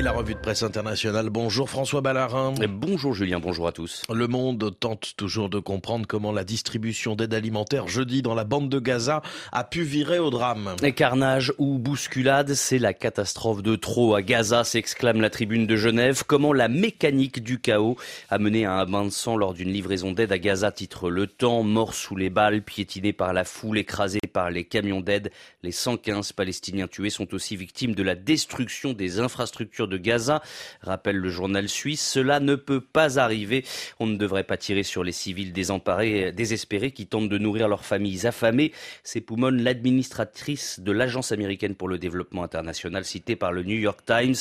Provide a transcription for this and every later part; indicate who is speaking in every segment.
Speaker 1: Et la revue presse internationale. Bonjour François Ballarin.
Speaker 2: bonjour Julien, bonjour à tous.
Speaker 1: Le monde tente toujours de comprendre comment la distribution d'aide alimentaire jeudi dans la bande de Gaza a pu virer au drame.
Speaker 2: Et carnage ou bousculade, c'est la catastrophe de trop à Gaza, s'exclame la tribune de Genève. Comment la mécanique du chaos a mené à un bain de sang lors d'une livraison d'aide à Gaza, titre Le Temps, mort sous les balles, piétiné par la foule, écrasé par les camions d'aide. Les 115 Palestiniens tués sont aussi victimes de la destruction des infrastructures de Gaza. Rappelle le journal suisse, cela ne peut pas arriver. On ne devrait pas tirer sur les civils désemparés, désespérés qui tentent de nourrir leurs familles affamées. C'est Poumon, l'administratrice de l'Agence américaine pour le développement international citée par le New York Times.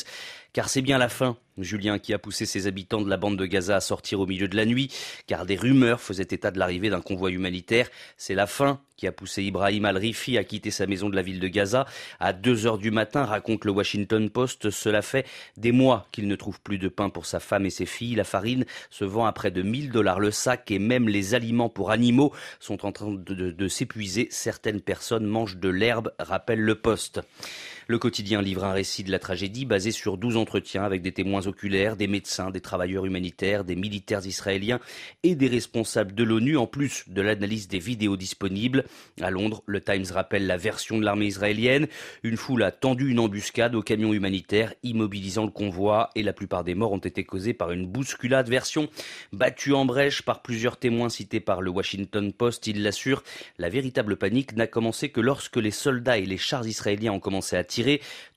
Speaker 2: Car c'est bien la fin, Julien, qui a poussé ses habitants de la bande de Gaza à sortir au milieu de la nuit, car des rumeurs faisaient état de l'arrivée d'un convoi humanitaire. C'est la fin qui a poussé Ibrahim al-Rifi à quitter sa maison de la ville de Gaza à 2 heures du matin, raconte le Washington Post. Cela fait des mois qu'il ne trouve plus de pain pour sa femme et ses filles. La farine se vend à près de 1000 dollars le sac et même les aliments pour animaux sont en train de, de s'épuiser. Certaines personnes mangent de l'herbe, rappelle le Post. Le quotidien livre un récit de la tragédie basé sur 12 entretiens avec des témoins oculaires, des médecins, des travailleurs humanitaires, des militaires israéliens et des responsables de l'ONU, en plus de l'analyse des vidéos disponibles. À Londres, le Times rappelle la version de l'armée israélienne. Une foule a tendu une embuscade au camion humanitaire, immobilisant le convoi, et la plupart des morts ont été causés par une bousculade. Version battue en brèche par plusieurs témoins cités par le Washington Post. Il l'assure, la véritable panique n'a commencé que lorsque les soldats et les chars israéliens ont commencé à tirer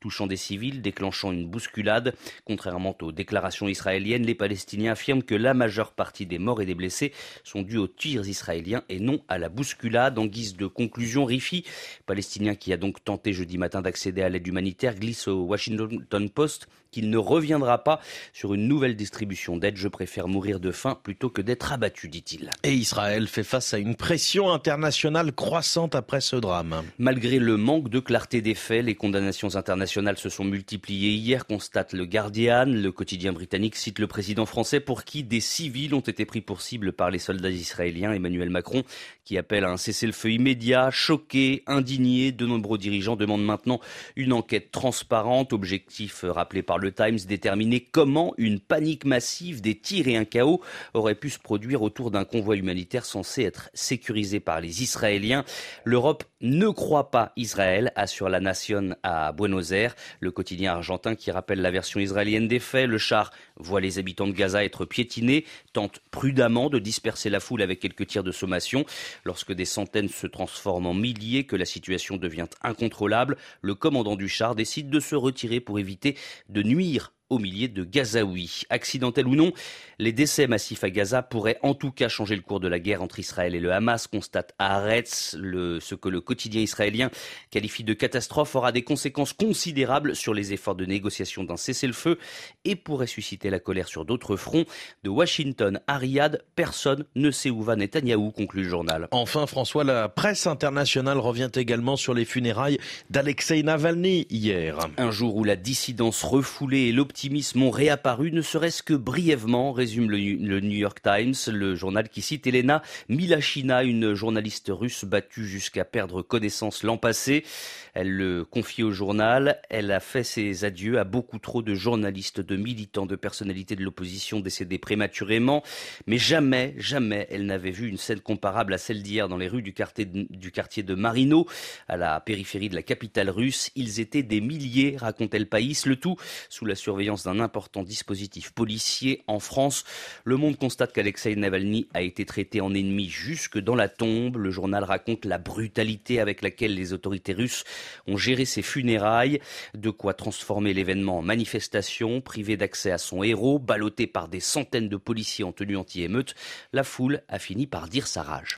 Speaker 2: touchant des civils, déclenchant une bousculade. Contrairement aux déclarations israéliennes, les Palestiniens affirment que la majeure partie des morts et des blessés sont dus aux tirs israéliens et non à la bousculade. En guise de conclusion, Rifi, palestinien qui a donc tenté jeudi matin d'accéder à l'aide humanitaire, glisse au Washington Post qu'il ne reviendra pas sur une nouvelle distribution d'aide. Je préfère mourir de faim plutôt que d'être abattu, dit-il.
Speaker 1: Et Israël fait face à une pression internationale croissante après ce drame.
Speaker 2: Malgré le manque de clarté des faits, les condamnations internationales se sont multipliées hier, constate le Guardian. Le quotidien britannique cite le président français pour qui des civils ont été pris pour cible par les soldats israéliens, Emmanuel Macron, qui appelle à un cessez-le-feu immédiat, choqué, indigné. De nombreux dirigeants demandent maintenant une enquête transparente, objectif rappelé par le Times déterminer comment une panique massive, des tirs et un chaos auraient pu se produire autour d'un convoi humanitaire censé être sécurisé par les Israéliens. L'Europe ne croit pas Israël, assure la nation à Buenos Aires, le quotidien argentin qui rappelle la version israélienne des faits. Le char voit les habitants de Gaza être piétinés, tente prudemment de disperser la foule avec quelques tirs de sommation. Lorsque des centaines se transforment en milliers, que la situation devient incontrôlable, le commandant du char décide de se retirer pour éviter de nuire au milliers de Gazaouis. Accidentel ou non, les décès massifs à Gaza pourraient en tout cas changer le cours de la guerre entre Israël et le Hamas, constate Haaretz. Le, ce que le quotidien israélien qualifie de catastrophe aura des conséquences considérables sur les efforts de négociation d'un cessez-le-feu et pourrait susciter la colère sur d'autres fronts. De Washington à Riyad, personne ne sait où va Netanyahou, conclut le journal.
Speaker 1: Enfin, François, la presse internationale revient également sur les funérailles d'Alexei Navalny hier.
Speaker 2: Un jour où la dissidence refoulée et l'optimisme optimisme ont réapparu, ne serait-ce que brièvement, résume le, New York Times, le journal qui cite Elena Milachina, une journaliste russe battue jusqu'à perdre connaissance l'an passé. Elle le confie au journal. Elle a fait ses adieux à beaucoup trop de journalistes, de militants, de personnalités de l'opposition décédés prématurément. Mais jamais, jamais elle n'avait vu une scène comparable à celle d'hier dans les rues du quartier, de, du quartier de Marino, à la périphérie de la capitale russe. Ils étaient des milliers, racontait le pays, le tout sous la d'un important dispositif policier en France. Le Monde constate qu'Alexei Navalny a été traité en ennemi jusque dans la tombe. Le journal raconte la brutalité avec laquelle les autorités russes ont géré ses funérailles, de quoi transformer l'événement en manifestation, privé d'accès à son héros, ballotté par des centaines de policiers en tenue anti-émeute. La foule a fini par dire sa rage.